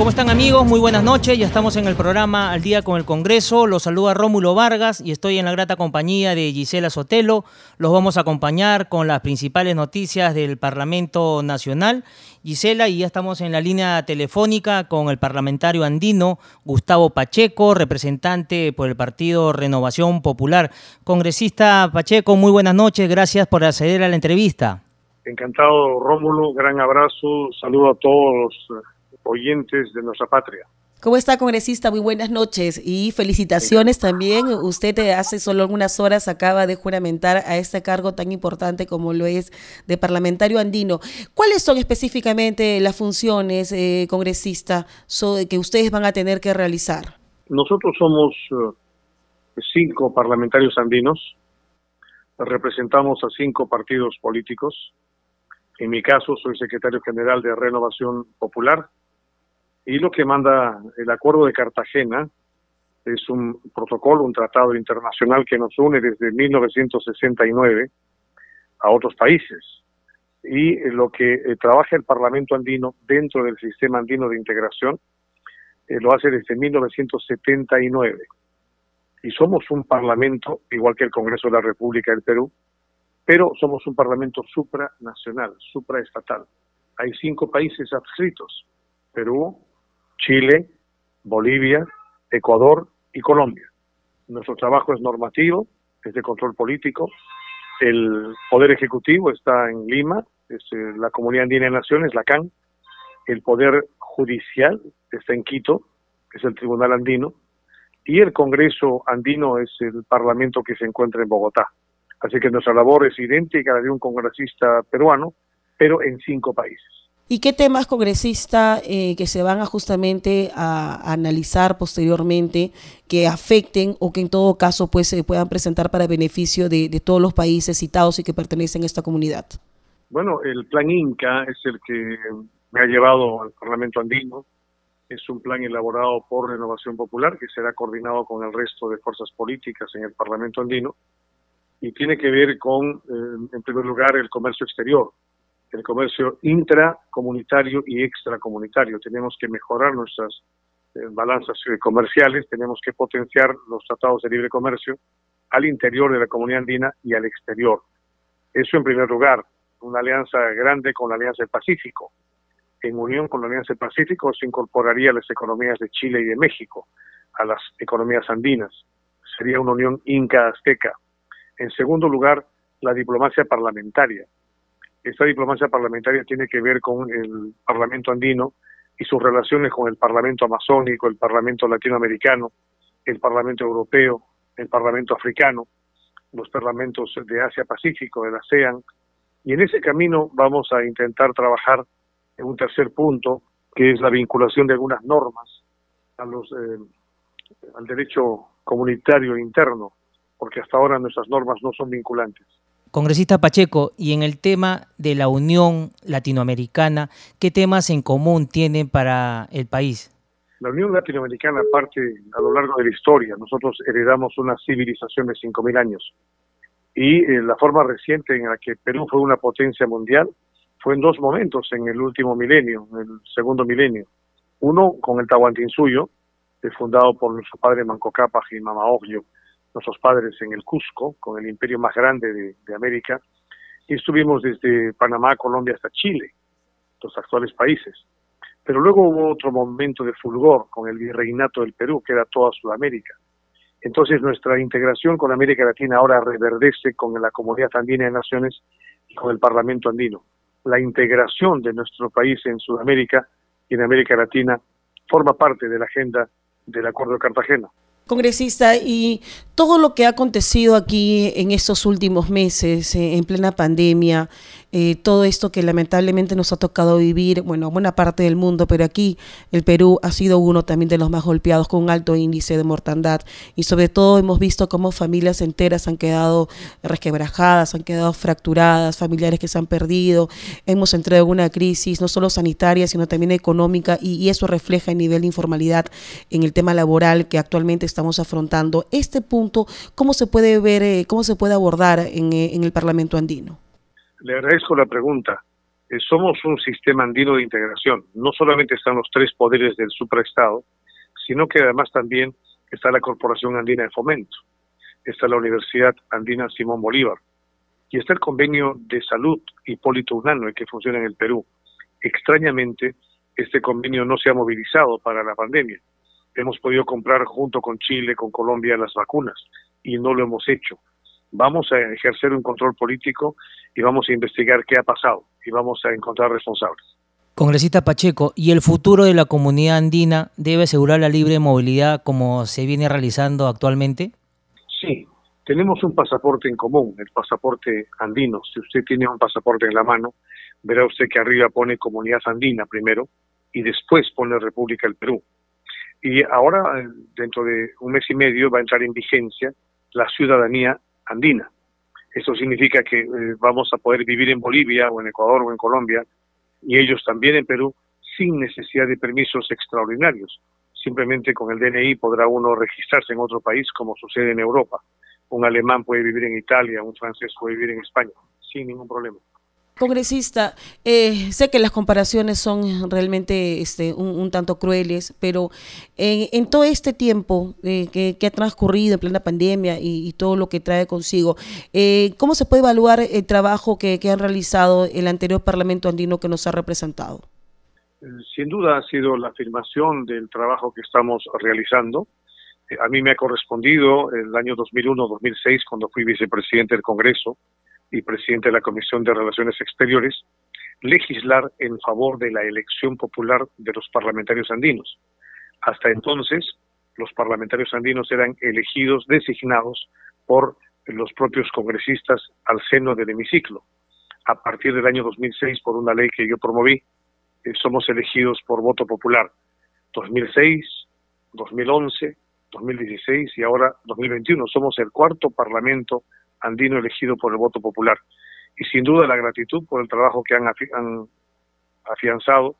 ¿Cómo están amigos? Muy buenas noches. Ya estamos en el programa Al Día con el Congreso. Los saluda Rómulo Vargas y estoy en la grata compañía de Gisela Sotelo. Los vamos a acompañar con las principales noticias del Parlamento Nacional. Gisela, y ya estamos en la línea telefónica con el parlamentario andino Gustavo Pacheco, representante por el Partido Renovación Popular. Congresista Pacheco, muy buenas noches. Gracias por acceder a la entrevista. Encantado, Rómulo. Gran abrazo. Saludo a todos los oyentes de nuestra patria. ¿Cómo está, congresista? Muy buenas noches y felicitaciones también. Usted hace solo algunas horas acaba de juramentar a este cargo tan importante como lo es de parlamentario andino. ¿Cuáles son específicamente las funciones, eh, congresista, que ustedes van a tener que realizar? Nosotros somos eh, cinco parlamentarios andinos, representamos a cinco partidos políticos. En mi caso, soy secretario general de Renovación Popular y lo que manda el Acuerdo de Cartagena es un protocolo, un tratado internacional que nos une desde 1969 a otros países. Y lo que eh, trabaja el Parlamento andino dentro del sistema andino de integración eh, lo hace desde 1979. Y somos un parlamento, igual que el Congreso de la República del Perú, pero somos un parlamento supranacional, supraestatal. Hay cinco países adscritos, Perú, Chile, Bolivia, Ecuador y Colombia. Nuestro trabajo es normativo, es de control político. El Poder Ejecutivo está en Lima, es eh, la Comunidad Andina de Naciones, la CAN. El Poder Judicial está en Quito, es el Tribunal Andino. Y el Congreso Andino es el Parlamento que se encuentra en Bogotá. Así que nuestra labor es idéntica a la de un congresista peruano, pero en cinco países. ¿Y qué temas, congresista, eh, que se van a justamente a, analizar posteriormente que afecten o que en todo caso pues se puedan presentar para beneficio de, todos los países citados y que pertenecen a esta comunidad? Bueno, el plan Inca es el que me ha llevado al Parlamento andino. Es un plan elaborado por Renovación Popular que será coordinado con el resto de fuerzas políticas en el Parlamento andino y tiene que ver con, eh, en primer lugar, el comercio exterior el comercio intracomunitario y extracomunitario. Tenemos que mejorar nuestras eh, balanzas comerciales, tenemos que potenciar los tratados de libre comercio al interior de la comunidad andina y al exterior. Eso en primer lugar, una alianza grande con la Alianza del Pacífico. En unión con la Alianza del Pacífico se incorporaría las economías de Chile y de México a las economías andinas. Sería una unión inca-azteca. En segundo lugar, la diplomacia parlamentaria esta diplomacia parlamentaria tiene que ver con el Parlamento andino y sus relaciones con el Parlamento amazónico, el Parlamento latinoamericano, el Parlamento europeo, el Parlamento africano, los parlamentos de Asia-Pacífico, de la ASEAN. Y en ese camino vamos a intentar trabajar en un tercer punto, que es la vinculación de algunas normas a los, eh, al derecho comunitario interno, porque hasta ahora nuestras normas no son vinculantes. Congresista Pacheco, y en el tema de la Unión Latinoamericana, ¿qué temas en común tienen para el país? La Unión Latinoamericana parte a lo largo de la historia. Nosotros heredamos una civilización de 5.000 años. Y eh, la forma reciente en la que Perú fue una potencia mundial fue en dos momentos en el último milenio, en el segundo milenio. Uno con el Tahuantinsuyo, fundado por nuestro padre Manco Cápac y Mama Oglio, nuestros padres en el Cusco, con el imperio más grande de, América, y estuvimos desde Panamá, Colombia hasta Chile, los actuales países. Pero luego hubo otro momento de fulgor con el virreinato del Perú, que era toda Sudamérica. Entonces nuestra integración con América Latina ahora reverdece con la Comunidad Andina de Naciones y con el Parlamento Andino. La integración de nuestro país en Sudamérica y en América Latina forma parte de la agenda del Acuerdo de Cartagena. Congresista, y todo lo que ha acontecido aquí en estos últimos meses, eh, en plena pandemia, eh, todo esto que lamentablemente nos ha tocado vivir, bueno, buena parte del mundo, pero aquí el Perú ha sido uno también de los más golpeados con un alto índice de mortandad y sobre todo hemos visto cómo familias enteras han quedado resquebrajadas, han quedado fracturadas, familiares que se han perdido, hemos entrado en una crisis no solo sanitaria, sino también económica y, eso refleja el nivel de informalidad en el tema laboral que actualmente estamos afrontando. Este punto, ¿cómo se puede ver, eh, cómo se puede abordar en, eh, en el Parlamento andino? Le agradezco la pregunta. Eh, somos un sistema andino de integración. No solamente están los tres poderes del supraestado, sino que además también está la Corporación Andina de Fomento, está la Universidad Andina Simón Bolívar y está el convenio de salud Hipólito Unano que funciona en el Perú. Extrañamente, este convenio no se ha movilizado para la pandemia. Hemos podido comprar junto con Chile, con Colombia, las vacunas y no lo hemos hecho vamos a ejercer un control político y vamos a investigar qué ha pasado y vamos a encontrar responsables. Congresista Pacheco, ¿y el futuro de la comunidad andina debe asegurar la libre movilidad como se viene realizando actualmente? Sí, tenemos un pasaporte en común, el pasaporte andino. Si usted tiene un pasaporte en la mano, verá usted que arriba pone comunidad andina primero y después pone República del Perú. Y ahora, dentro de un mes y medio, va a entrar en vigencia la ciudadanía andina. Eso significa que eh, vamos a poder vivir en Bolivia o en Ecuador o en Colombia y ellos también en Perú sin necesidad de permisos extraordinarios. Simplemente con el DNI podrá uno registrarse en otro país como sucede en Europa. Un alemán puede vivir en Italia, un francés puede vivir en España, sin ningún problema. Congresista, eh, sé que las comparaciones son realmente este, un, tanto crueles, pero en, todo este tiempo eh, que, ha transcurrido en plena pandemia y, todo lo que trae consigo, eh, ¿cómo se puede evaluar el trabajo que, que han realizado el anterior Parlamento andino que nos ha representado? Sin duda ha sido la afirmación del trabajo que estamos realizando. A mí me ha correspondido el año 2001-2006, cuando fui vicepresidente del Congreso, y presidente de la Comisión de Relaciones Exteriores, legislar en favor de la elección popular de los parlamentarios andinos. Hasta entonces, los parlamentarios andinos eran elegidos, designados por los propios congresistas al seno del hemiciclo. A partir del año 2006, por una ley que yo promoví, eh, somos elegidos por voto popular. 2006, 2011, 2016 y ahora 2021. Somos el cuarto parlamento andino elegido por el voto popular. Y sin duda la gratitud por el trabajo que han, afianzado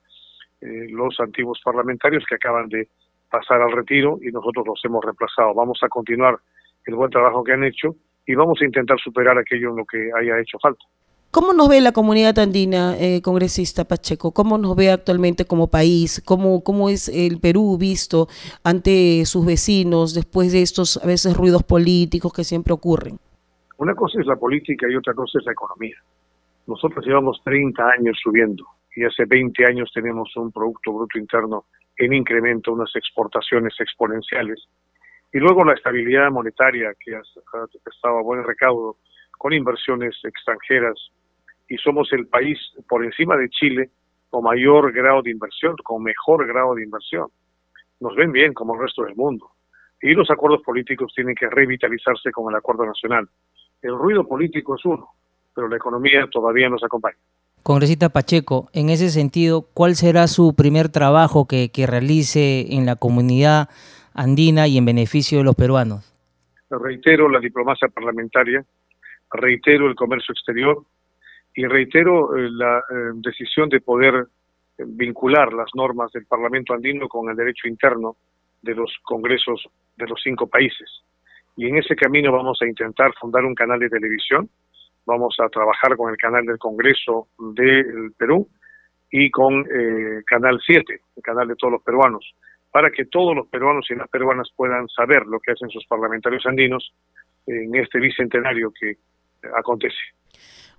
eh, los antiguos parlamentarios que acaban de pasar al retiro y nosotros los hemos reemplazado. Vamos a continuar el buen trabajo que han hecho y vamos a intentar superar aquello en lo que haya hecho falta. ¿Cómo nos ve la comunidad andina, eh, congresista Pacheco? ¿Cómo nos ve actualmente como país? ¿Cómo, ¿Cómo es el Perú visto ante sus vecinos después de estos a veces ruidos políticos que siempre ocurren? Una cosa es la política y otra cosa es la economía. Nosotros llevamos 30 años subiendo y hace 20 años tenemos un Producto Bruto Interno en incremento, unas exportaciones exponenciales. Y luego la estabilidad monetaria que ha, estado a buen recaudo con inversiones extranjeras y somos el país por encima de Chile con mayor grado de inversión, con mejor grado de inversión. Nos ven bien como el resto del mundo. Y los acuerdos políticos tienen que revitalizarse con el acuerdo nacional. El ruido político es uno, pero la economía todavía nos acompaña. Congresista Pacheco, en ese sentido, ¿cuál será su primer trabajo que, realice en la comunidad andina y en beneficio de los peruanos? Reitero la diplomacia parlamentaria, reitero el comercio exterior y reitero eh, la eh, decisión de poder eh, vincular las normas del Parlamento andino con el derecho interno de los congresos de los cinco países y en ese camino vamos a intentar fundar un canal de televisión, vamos a trabajar con el canal del Congreso del Perú y con eh, Canal 7, el canal de todos los peruanos, para que todos los peruanos y las peruanas puedan saber lo que hacen sus parlamentarios andinos en este bicentenario que acontece.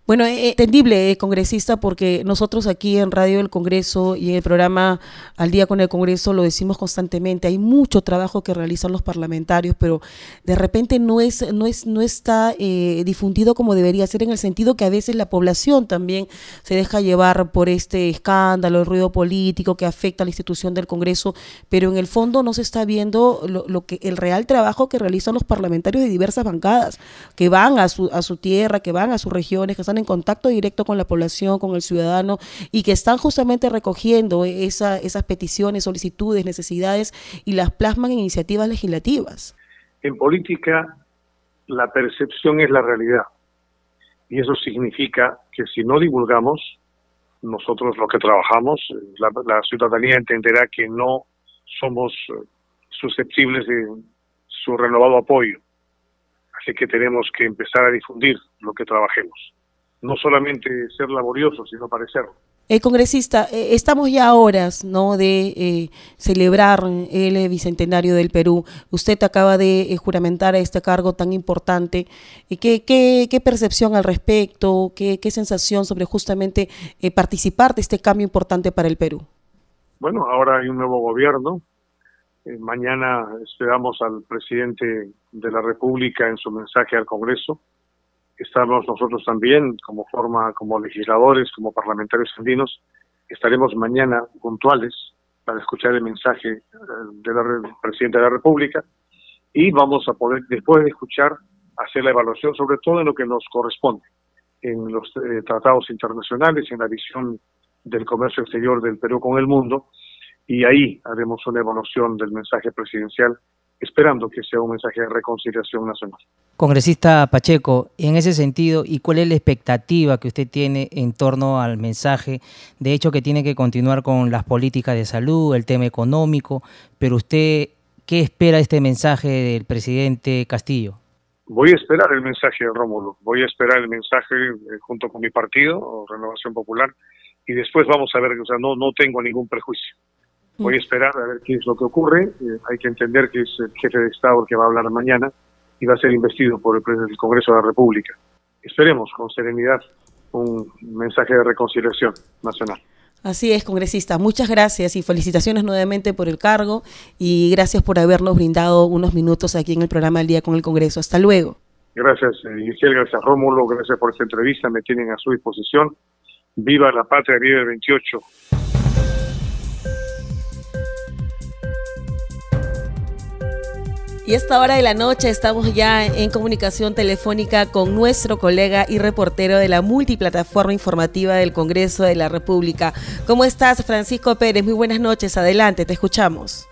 Bueno, eh, entendible, eh, congresista, porque nosotros aquí en Radio del Congreso y en el programa Al Día con el Congreso lo decimos constantemente. Hay mucho trabajo que realizan los parlamentarios, pero de repente no es, no es, no está eh, difundido como debería ser, en el sentido que a veces la población también se deja llevar por este escándalo, el ruido político que afecta a la institución del Congreso, pero en el fondo no se está viendo lo, lo que el real trabajo que realizan los parlamentarios de diversas bancadas, que van a su, a su tierra, que van a sus regiones, que están en contacto directo con la población, con el ciudadano y que están justamente recogiendo esa, esas peticiones, solicitudes, necesidades y las plasman en iniciativas legislativas. En política, la percepción es la realidad. Y eso significa que si no divulgamos, nosotros los que trabajamos, la, la ciudadanía entenderá que no somos eh, susceptibles de su renovado apoyo. Así que tenemos que empezar a difundir lo que trabajemos no solamente ser laborioso, sino parecerlo. El congresista, eh, estamos ya a horas ¿no? de eh, celebrar el bicentenario del Perú. Usted acaba de eh, juramentar a este cargo tan importante. ¿Qué, qué, qué percepción al respecto? ¿Qué, qué sensación sobre justamente participar de este cambio importante para el Perú? Bueno, ahora hay un nuevo gobierno. mañana esperamos al presidente de la República en su mensaje al Congreso estamos nosotros también como forma, como legisladores, como parlamentarios andinos, estaremos mañana puntuales para escuchar el mensaje eh, del presidente de la República y vamos a poder, después de escuchar, hacer la evaluación sobre todo en lo que nos corresponde, en los eh, tratados internacionales, en la visión del comercio exterior del Perú con el mundo, y ahí haremos una evaluación del mensaje presidencial esperando que sea un mensaje de reconciliación nacional. Congresista Pacheco, en ese sentido, ¿y cuál es la expectativa que usted tiene en torno al mensaje? De hecho, que tiene que continuar con las políticas de salud, el tema económico, pero usted, ¿qué espera este mensaje del presidente Castillo? Voy a esperar el mensaje de Rómulo, voy a esperar el mensaje eh, junto con mi partido, Renovación Popular, y después vamos a ver, o sea, no, no tengo ningún prejuicio. Voy a esperar a ver qué es lo que ocurre. Eh, hay que entender que es el jefe de Estado el que va a hablar mañana y va a ser investido por el, el Congreso de la República. Esperemos con serenidad un mensaje de reconciliación nacional. Así es, congresista. Muchas gracias y felicitaciones nuevamente por el cargo y gracias por habernos brindado unos minutos aquí en el programa del Día con el Congreso. Hasta luego. Gracias, eh, Giselle, gracias Rómulo, gracias por esta entrevista, me tienen a su disposición. Viva la patria, viva el 28. Y a esta hora de la noche estamos ya en comunicación telefónica con nuestro colega y reportero de la multiplataforma informativa del Congreso de la República. ¿Cómo estás, Francisco Pérez? Muy buenas noches. Adelante, te escuchamos.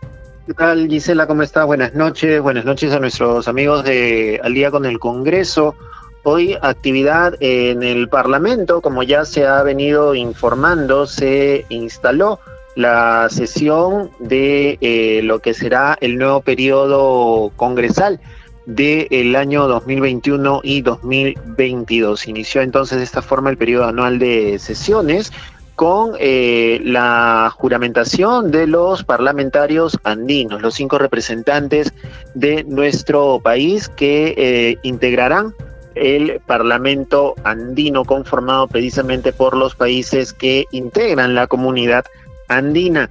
¿Qué tal, Gisela? ¿Cómo estás? Buenas noches. Buenas noches a nuestros amigos de Al día con el Congreso. Hoy actividad en el Parlamento, como ya se ha venido informando, se instaló la sesión de eh, lo que será el nuevo periodo congresal del año 2021 y 2022. Inició entonces de esta forma el periodo anual de sesiones con eh, la juramentación de los parlamentarios andinos, los cinco representantes de nuestro país que eh, integrarán el Parlamento andino conformado precisamente por los países que integran la comunidad andina.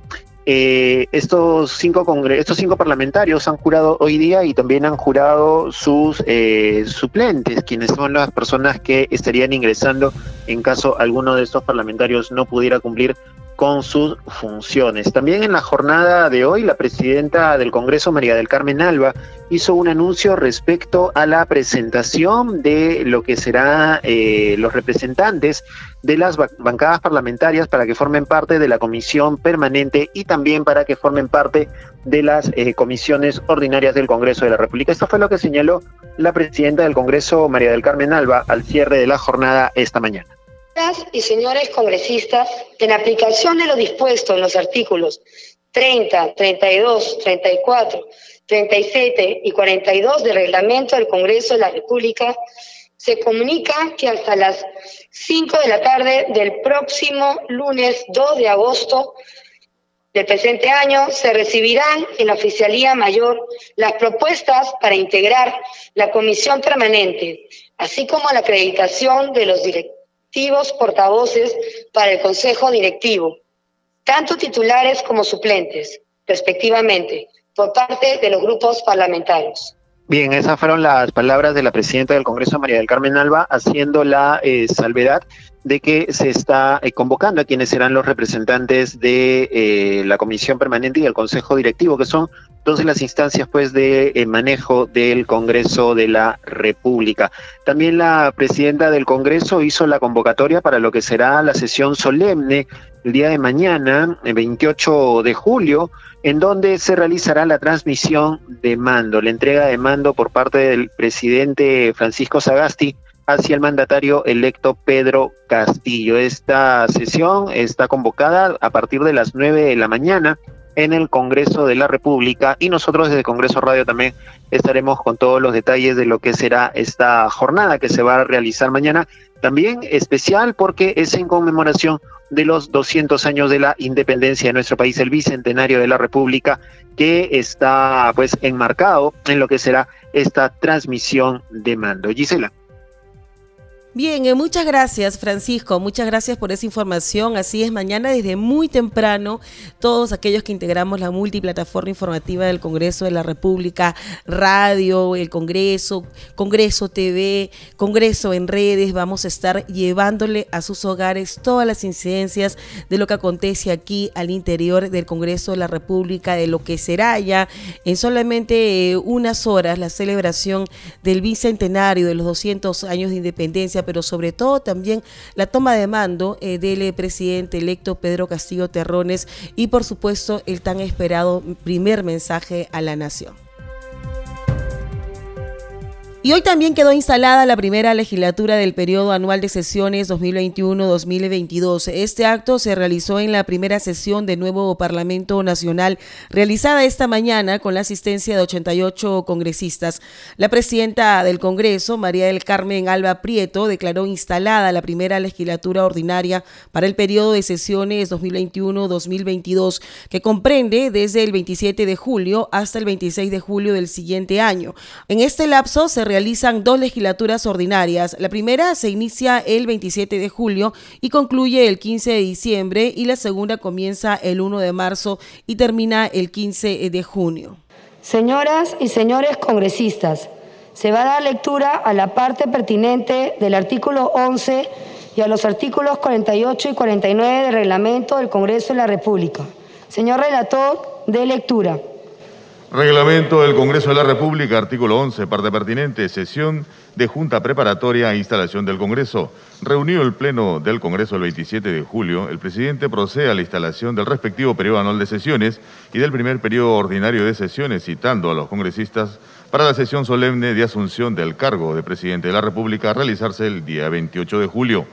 Eh, estos, cinco estos cinco parlamentarios han jurado hoy día y también han jurado sus eh, suplentes, quienes son las personas que estarían ingresando en caso alguno de estos parlamentarios no pudiera cumplir con sus funciones. También en la jornada de hoy, la presidenta del Congreso, María del Carmen Alba, hizo un anuncio respecto a la presentación de lo que serán eh, los representantes de las bancadas parlamentarias para que formen parte de la comisión permanente y también para que formen parte de las eh, comisiones ordinarias del Congreso de la República. Esto fue lo que señaló la presidenta del Congreso, María del Carmen Alba, al cierre de la jornada esta mañana y señores congresistas, en aplicación de lo dispuesto en los artículos 30, 32, 34, 37 y 42 del reglamento del Congreso de la República, se comunica que hasta las 5 de la tarde del próximo lunes 2 de agosto del presente año se recibirán en la Oficialía Mayor las propuestas para integrar la comisión permanente, así como la acreditación de los respectivos portavoces para el Consejo Directivo, tanto titulares como suplentes, respectivamente, por parte de los grupos parlamentarios. Bien, esas fueron las palabras de la presidenta del Congreso, María del Carmen Alba, haciendo la eh, salvedad de que se está eh, convocando a quienes serán los representantes de eh, la Comisión Permanente y el Consejo Directivo, que son entonces las instancias pues de manejo del Congreso de la República. También la presidenta del Congreso hizo la convocatoria para lo que será la sesión solemne el día de mañana, el 28 de julio, en donde se realizará la transmisión de mando, la entrega de mando por parte del presidente Francisco Sagasti hacia el mandatario electo Pedro Castillo. Esta sesión está convocada a partir de las 9 de la mañana en el Congreso de la República y nosotros desde Congreso Radio también estaremos con todos los detalles de lo que será esta jornada que se va a realizar mañana. También especial porque es en conmemoración de los 200 años de la independencia de nuestro país, el bicentenario de la República, que está pues enmarcado en lo que será esta transmisión de mando. Gisela. Bien, eh, muchas gracias Francisco, muchas gracias por esa información. Así es, mañana desde muy temprano, todos aquellos que integramos la multiplataforma informativa del Congreso de la República, radio, el Congreso, Congreso TV, Congreso en redes, vamos a estar llevándole a sus hogares todas las incidencias de lo que acontece aquí al interior del Congreso de la República, de lo que será ya en solamente eh, unas horas la celebración del bicentenario de los 200 años de independencia pero sobre todo también la toma de mando eh, del eh, presidente electo Pedro Castillo Terrones y por supuesto el tan esperado primer mensaje a la nación. Y hoy también quedó instalada la primera legislatura del periodo anual de sesiones 2021-2022. Este acto se realizó en la primera sesión del nuevo Parlamento Nacional, realizada esta mañana con la asistencia de 88 congresistas. La presidenta del Congreso, María del Carmen Alba Prieto, declaró instalada la primera legislatura ordinaria para el periodo de sesiones 2021-2022, que comprende desde el 27 de julio hasta el 26 de julio del siguiente año. En este lapso se realizan dos legislaturas ordinarias. La primera se inicia el 27 de julio y concluye el 15 de diciembre y la segunda comienza el 1 de marzo y termina el 15 de junio. Señoras y señores congresistas, se va a dar lectura a la parte pertinente del artículo 11 y a los artículos 48 y 49 del reglamento del Congreso de la República. Señor relator, de lectura. Reglamento del Congreso de la República, artículo 11, parte pertinente, sesión de Junta Preparatoria e Instalación del Congreso. Reunido el Pleno del Congreso el 27 de julio, el presidente procede a la instalación del respectivo periodo anual de sesiones y del primer periodo ordinario de sesiones, citando a los congresistas para la sesión solemne de asunción del cargo de presidente de la República a realizarse el día 28 de julio.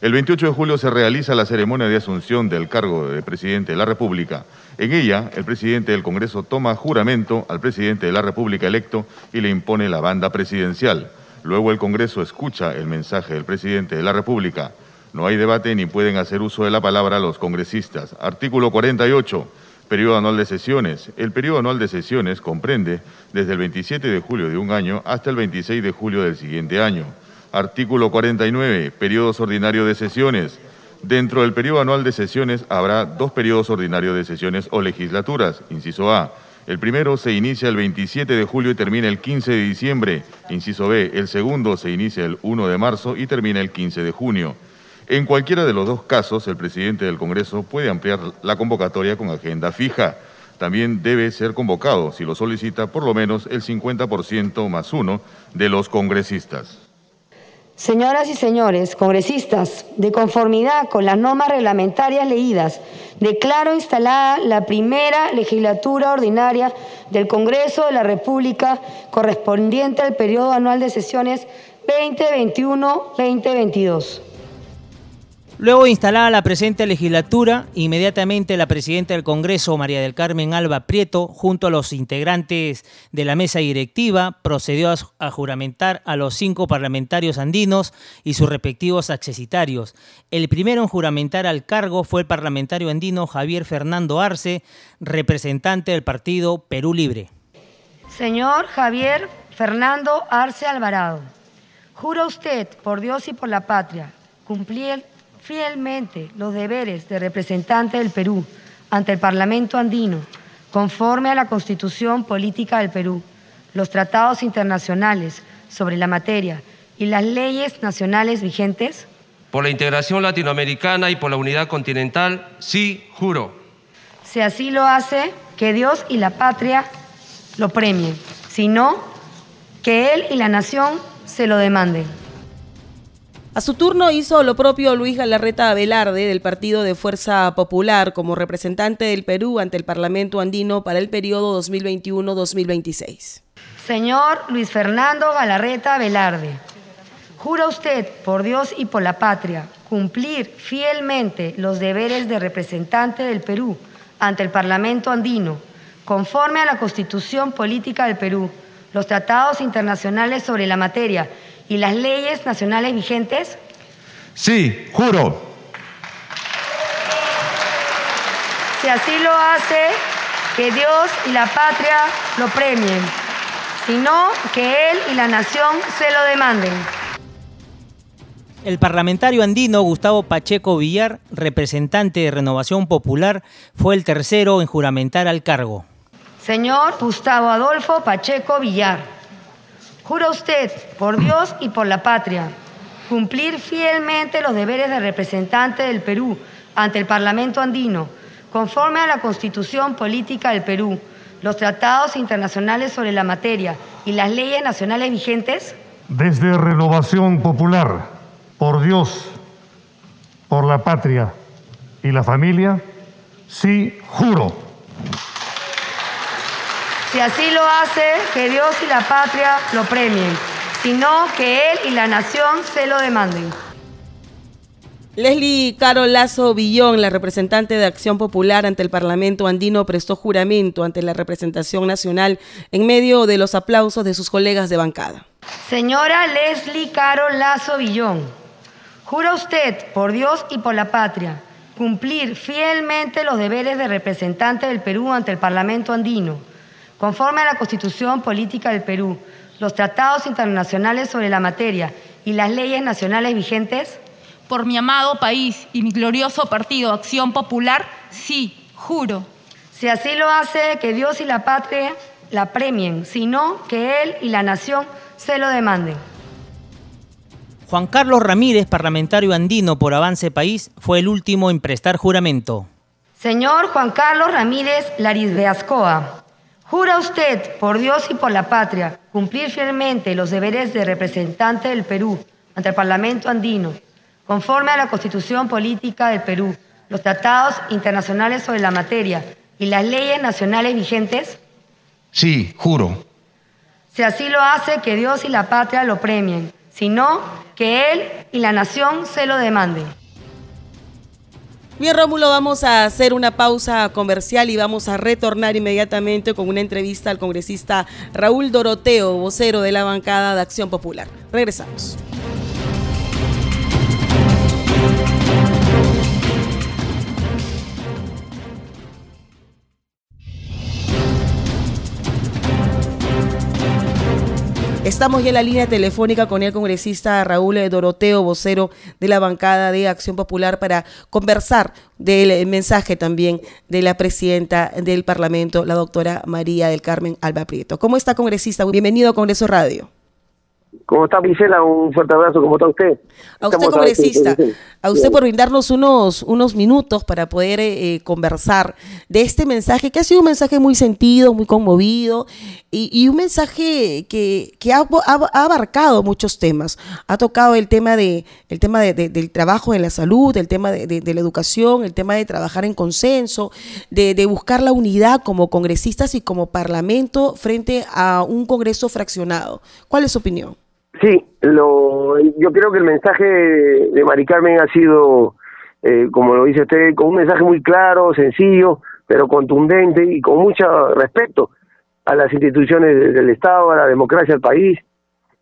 El 28 de julio se realiza la ceremonia de asunción del cargo de presidente de la República. En ella, el presidente del Congreso toma juramento al presidente de la República electo y le impone la banda presidencial. Luego el Congreso escucha el mensaje del presidente de la República. No hay debate ni pueden hacer uso de la palabra los congresistas. Artículo 48. Periodo anual de sesiones. El periodo anual de sesiones comprende desde el 27 de julio de un año hasta el 26 de julio del siguiente año. Artículo 49. Periodos ordinarios de sesiones. Dentro del periodo anual de sesiones habrá dos periodos ordinarios de sesiones o legislaturas. Inciso A. El primero se inicia el 27 de julio y termina el 15 de diciembre. Inciso B. El segundo se inicia el 1 de marzo y termina el 15 de junio. En cualquiera de los dos casos, el presidente del Congreso puede ampliar la convocatoria con agenda fija. También debe ser convocado, si lo solicita, por lo menos el 50% más uno de los congresistas. Señoras y señores congresistas, de conformidad con las normas reglamentarias leídas, declaro instalada la primera legislatura ordinaria del Congreso de la República correspondiente al periodo anual de sesiones 2021-2022. Luego instalada la presente legislatura, inmediatamente la presidenta del Congreso, María del Carmen Alba Prieto, junto a los integrantes de la mesa directiva, procedió a juramentar a los cinco parlamentarios andinos y sus respectivos accesitarios. El primero en juramentar al cargo fue el parlamentario andino Javier Fernando Arce, representante del partido Perú Libre. Señor Javier Fernando Arce Alvarado, jura usted por Dios y por la patria cumplir fielmente los deberes de representante del Perú ante el Parlamento andino, conforme a la Constitución Política del Perú, los tratados internacionales sobre la materia y las leyes nacionales vigentes? Por la integración latinoamericana y por la unidad continental, sí, juro. Si así lo hace, que Dios y la patria lo premien. Si no, que Él y la nación se lo demanden. A su turno hizo lo propio Luis Galarreta Velarde del Partido de Fuerza Popular como representante del Perú ante el Parlamento andino para el periodo 2021-2026. Señor Luis Fernando Galarreta Velarde, ¿jura usted por Dios y por la patria cumplir fielmente los deberes de representante del Perú ante el Parlamento andino conforme a la Constitución Política del Perú, los tratados internacionales sobre la materia y las leyes nacionales vigentes? Sí, juro. Si así lo hace, que Dios y la patria lo premien, sino que Él y la nación se lo demanden. El parlamentario andino Gustavo Pacheco Villar, representante de Renovación Popular, fue el tercero en juramentar al cargo. Señor Gustavo Adolfo Pacheco Villar. Jura usted, por Dios y por la patria, cumplir fielmente los deberes de representante del Perú ante el Parlamento andino, conforme a la Constitución Política del Perú, los tratados internacionales sobre la materia y las leyes nacionales vigentes? Desde Renovación Popular, por Dios, por la patria y la familia, sí juro. Si así lo hace, que Dios y la patria lo premien, sino que Él y la nación se lo demanden. Leslie Caro Lazo Villón, la representante de Acción Popular ante el Parlamento andino, prestó juramento ante la representación nacional en medio de los aplausos de sus colegas de bancada. Señora Leslie Caro Lazo Villón, ¿jura usted, por Dios y por la patria, cumplir fielmente los deberes de representante del Perú ante el Parlamento andino? Conforme a la Constitución Política del Perú, los tratados internacionales sobre la materia y las leyes nacionales vigentes? Por mi amado país y mi glorioso partido Acción Popular, sí, juro. Si así lo hace, que Dios y la patria la premien, sino que Él y la nación se lo demanden. Juan Carlos Ramírez, parlamentario andino por Avance País, fue el último en prestar juramento. Señor Juan Carlos Ramírez Larizbeascoa, ¿Jura usted, por Dios y por la patria, cumplir fielmente los deberes de representante del Perú ante el Parlamento andino, conforme a la Constitución Política del Perú, los tratados internacionales sobre la materia y las leyes nacionales vigentes? Sí, juro. Si así lo hace, que Dios y la patria lo premien, si no, que Él y la nación se lo demanden. Bien, Rómulo, vamos a hacer una pausa comercial y vamos a retornar inmediatamente con una entrevista al congresista Raúl Doroteo, vocero de la bancada de Acción Popular. Regresamos. Estamos ya en la línea telefónica con el congresista Raúl Doroteo, vocero de la bancada de Acción Popular, para conversar del mensaje también de la presidenta del Parlamento, la doctora María del Carmen Alba Prieto. ¿Cómo está, congresista? Bienvenido a Congreso Radio. ¿Cómo está, Gisela? Un fuerte abrazo. ¿Cómo está usted? A usted, congresista. A usted por brindarnos unos, unos minutos para poder eh, conversar de este mensaje, que ha sido un mensaje muy sentido, muy conmovido, y, un mensaje que, que ha, abarcado muchos temas. Ha tocado el tema, de, el tema del trabajo en la salud, el tema de, la educación, el tema de trabajar en consenso, de buscar la unidad como congresistas y como parlamento frente a un Congreso fraccionado. ¿Cuál es su opinión? Sí, lo, yo creo que el mensaje de Mari Carmen ha sido, eh, como lo dice usted, con un mensaje muy claro, sencillo, pero contundente y con mucho respeto a las instituciones del Estado, a la democracia del país.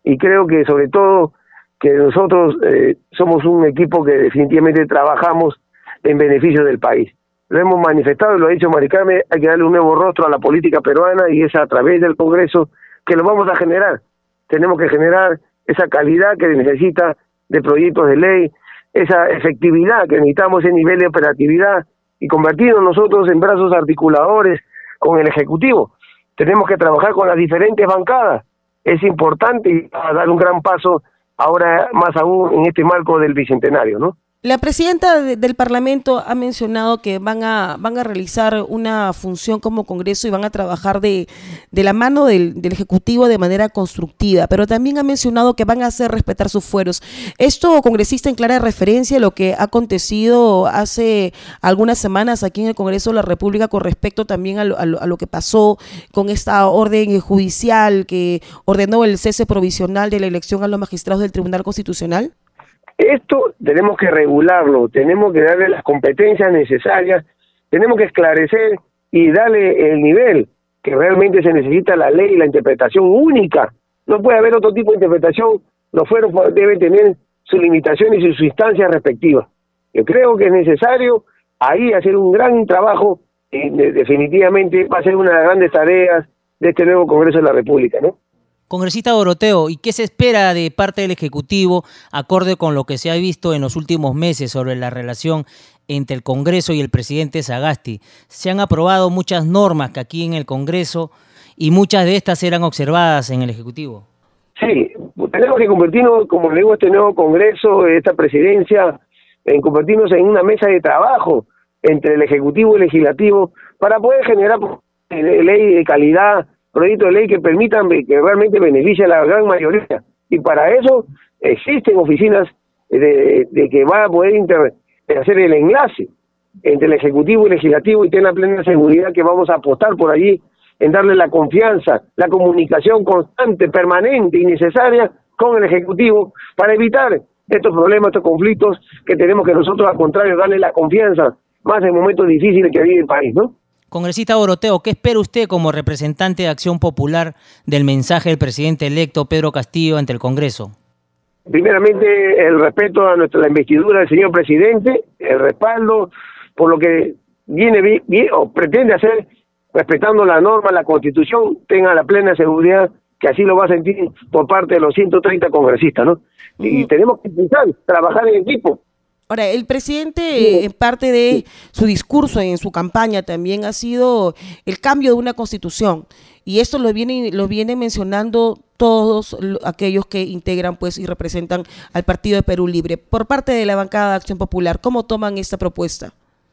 Y creo que sobre todo que nosotros eh, somos un equipo que definitivamente trabajamos en beneficio del país. Lo hemos manifestado y lo ha dicho Mari Carmen, hay que darle un nuevo rostro a la política peruana y es a través del Congreso que lo vamos a generar. Tenemos que generar esa calidad que necesita de proyectos de ley, esa efectividad que necesitamos, ese nivel de operatividad y convertirnos nosotros en brazos articuladores con el Ejecutivo. Tenemos que trabajar con las diferentes bancadas. Es importante dar un gran paso ahora más aún en este marco del Bicentenario, ¿no? La presidenta del Parlamento ha mencionado que van a, van a realizar una función como Congreso y van a trabajar de, de la mano del, Ejecutivo de manera constructiva, pero también ha mencionado que van a hacer respetar sus fueros. Esto, congresista, en clara referencia a lo que ha acontecido hace algunas semanas aquí en el Congreso de la República con respecto también a lo, a lo que pasó con esta orden judicial que ordenó el cese provisional de la elección a los magistrados del Tribunal Constitucional. Esto tenemos que regularlo, tenemos que darle las competencias necesarias, tenemos que esclarecer y darle el nivel que realmente se necesita la ley y la interpretación única. No puede haber otro tipo de interpretación, los fueros deben tener sus limitaciones y sus instancias respectivas. Yo creo que es necesario ahí hacer un gran trabajo y definitivamente va a ser una de las grandes tareas de este nuevo Congreso de la República, ¿no? Congresista Doroteo, ¿y qué se espera de parte del Ejecutivo acorde con lo que se ha visto en los últimos meses sobre la relación entre el Congreso y el presidente Sagasti? Se han aprobado muchas normas que aquí en el Congreso y muchas de estas eran observadas en el Ejecutivo. Sí, tenemos que convertirnos, como le digo, este nuevo Congreso, esta presidencia, en convertirnos en una mesa de trabajo entre el Ejecutivo y el Legislativo para poder generar ley de calidad proyectos de ley que permitan que realmente beneficie a la gran mayoría. Y para eso existen oficinas de, que va a poder hacer el enlace entre el Ejecutivo y el Legislativo y tener la plena seguridad que vamos a apostar por allí en darle la confianza, la comunicación constante, permanente y necesaria con el Ejecutivo para evitar estos problemas, estos conflictos que tenemos que nosotros, al contrario, darle la confianza más en momentos difíciles que vive el país, ¿no? Congresista Boroteo, ¿qué espera usted como representante de Acción Popular del mensaje del presidente electo Pedro Castillo ante el Congreso? Primeramente, el respeto a nuestra la investidura del señor presidente, el respaldo por lo que viene o pretende hacer, respetando la norma, la constitución, tenga la plena seguridad que así lo va a sentir por parte de los 130 congresistas, ¿no? Y tenemos que pensar, trabajar en equipo, Ahora, el presidente, en parte de su discurso, en su campaña, también ha sido el cambio de una constitución. Y esto lo viene, lo viene mencionando todos aquellos que integran pues y representan al Partido de Perú Libre. Por parte de la bancada de Acción Popular, ¿cómo toman esta propuesta?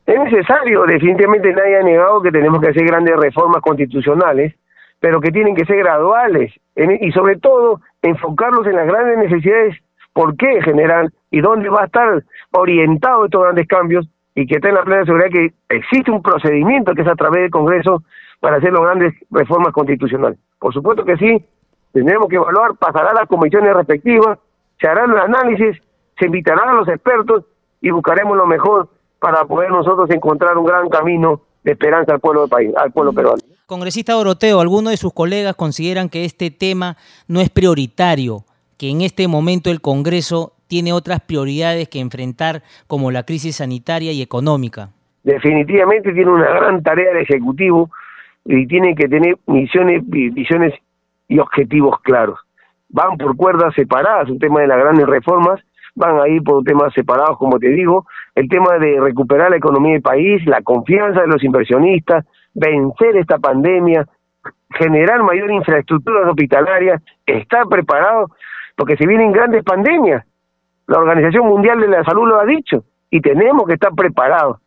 Es necesario, definitivamente nadie ha negado que tenemos que hacer grandes reformas constitucionales, pero que tienen que ser graduales y sobre todo enfocarlos en las grandes necesidades por qué generan y dónde va a estar orientado estos grandes cambios y que tenga la plena seguridad que existe un procedimiento que es a través del Congreso para hacer las grandes reformas constitucionales. Por supuesto que sí, tendremos que evaluar, pasará a las comisiones respectivas, se harán los análisis, se invitarán a los expertos y buscaremos lo mejor para poder nosotros encontrar un gran camino de esperanza al pueblo del país, al pueblo peruano. Congresista Doroteo, algunos de sus colegas consideran que este tema no es prioritario que en este momento el Congreso tiene otras prioridades que enfrentar, como la crisis sanitaria y económica. Definitivamente tiene una gran tarea el Ejecutivo y tiene que tener misiones, visiones y objetivos claros. Van por cuerdas separadas, un tema de las grandes reformas, van a ir por temas separados, como te digo, el tema de recuperar la economía del país, la confianza de los inversionistas, vencer esta pandemia, generar mayor infraestructura hospitalaria, estar preparado porque se vienen grandes pandemias. La Organización Mundial de la Salud lo ha dicho y tenemos que estar preparados.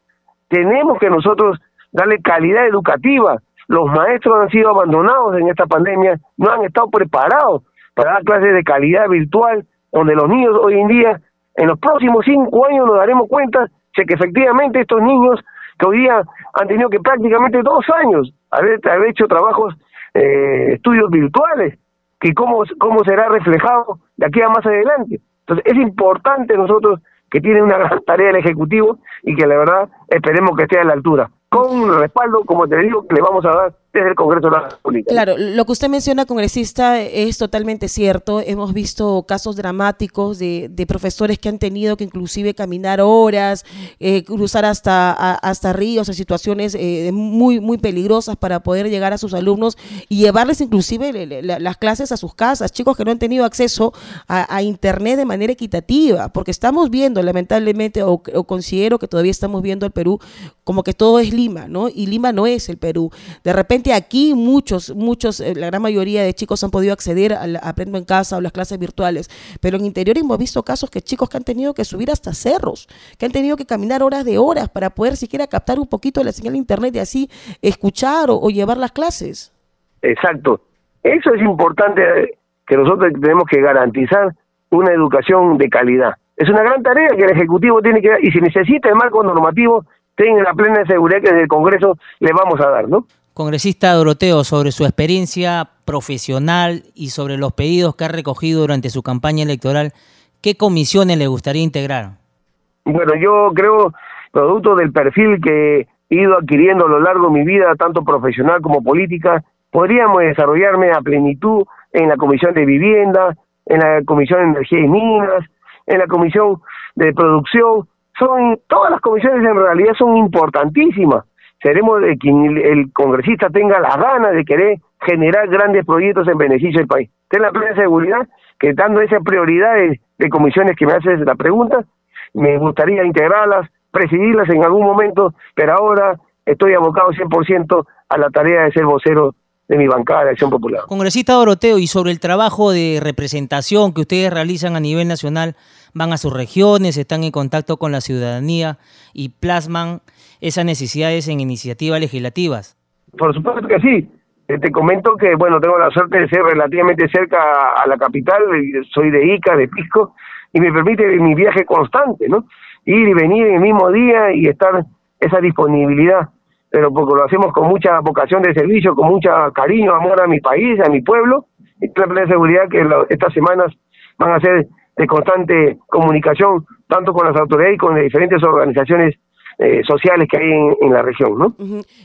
Tenemos que nosotros darle calidad educativa. Los maestros han sido abandonados en esta pandemia, no han estado preparados para dar clases de calidad virtual, donde los niños hoy en día, en los próximos cinco años nos daremos cuenta de que efectivamente estos niños que hoy día han tenido que prácticamente dos años haber, haber hecho trabajos, eh, estudios virtuales, que cómo, cómo será reflejado de aquí a más adelante. Entonces, es importante nosotros que tiene una gran tarea el Ejecutivo y que la verdad esperemos que esté a la altura. Con un respaldo, como te digo, que le vamos a dar desde el Congreso de la República. Claro, lo que usted menciona, congresista, es totalmente cierto. Hemos visto casos dramáticos de, profesores que han tenido que inclusive caminar horas, eh, cruzar hasta, hasta ríos, en situaciones eh, muy, muy peligrosas para poder llegar a sus alumnos y llevarles inclusive las clases a sus casas. Chicos que no han tenido acceso a, Internet de manera equitativa, porque estamos viendo, lamentablemente, o, considero que todavía estamos viendo el Perú como que todo es Lima, ¿no? Y Lima no es el Perú. De repente aquí muchos, muchos, eh, la gran mayoría de chicos han podido acceder a Aprendo en Casa o las clases virtuales, pero en interior hemos visto casos que chicos que han tenido que subir hasta cerros, que han tenido que caminar horas de horas para poder siquiera captar un poquito de la señal de internet y así escuchar o, llevar las clases. Exacto. Eso es importante eh, que nosotros tenemos que garantizar una educación de calidad. Es una gran tarea que el Ejecutivo tiene que dar y si necesita el marco normativo, tenga la plena seguridad que desde el Congreso le vamos a dar, ¿no? Congresista Doroteo, sobre su experiencia profesional y sobre los pedidos que ha recogido durante su campaña electoral, ¿qué comisiones le gustaría integrar? Bueno, yo creo, producto del perfil que he ido adquiriendo a lo largo de mi vida, tanto profesional como política, podríamos desarrollarme a plenitud en la Comisión de Vivienda, en la Comisión de Energía y Minas, en la Comisión de Producción, son todas las comisiones en realidad son importantísimas. Seremos de quien el congresista tenga la gana de querer generar grandes proyectos en beneficio del país. Ten la plena seguridad que dando esas prioridades de comisiones que me haces la pregunta, me gustaría integrarlas, presidirlas en algún momento, pero ahora estoy abocado 100% a la tarea de ser vocero de mi bancada de Acción Popular. Congresista Doroteo, y sobre el trabajo de representación que ustedes realizan a nivel nacional, van a sus regiones, están en contacto con la ciudadanía y plasman esas necesidades en iniciativas legislativas. Por supuesto que sí. Eh, te comento que, bueno, tengo la suerte de ser relativamente cerca a la capital, soy de Ica, de Pisco, y me permite mi viaje constante, ¿no? Ir y venir en el mismo día y estar esa disponibilidad, pero porque lo hacemos con mucha vocación de servicio, con mucho cariño, amor a mi país, a mi pueblo, y la seguridad que estas semanas van a ser de constante comunicación, tanto con las autoridades y con las diferentes organizaciones eh, sociales que hay en, la región, ¿no?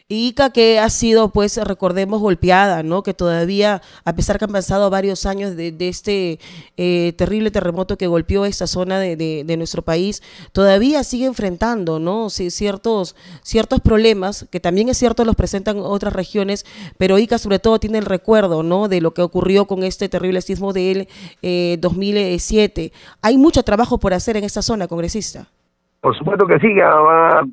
Y Ica que ha sido, pues, recordemos, golpeada, ¿no? Que todavía, a pesar que han pasado varios años de, este eh, terrible terremoto que golpeó esta zona de, nuestro país, todavía sigue enfrentando, ¿no? ciertos, ciertos problemas, que también es cierto los presentan otras regiones, pero Ica sobre todo tiene el recuerdo, ¿no? De lo que ocurrió con este terrible sismo del 2007. Eh, Hay mucho trabajo por hacer en esta zona, congresista. Por supuesto que sí,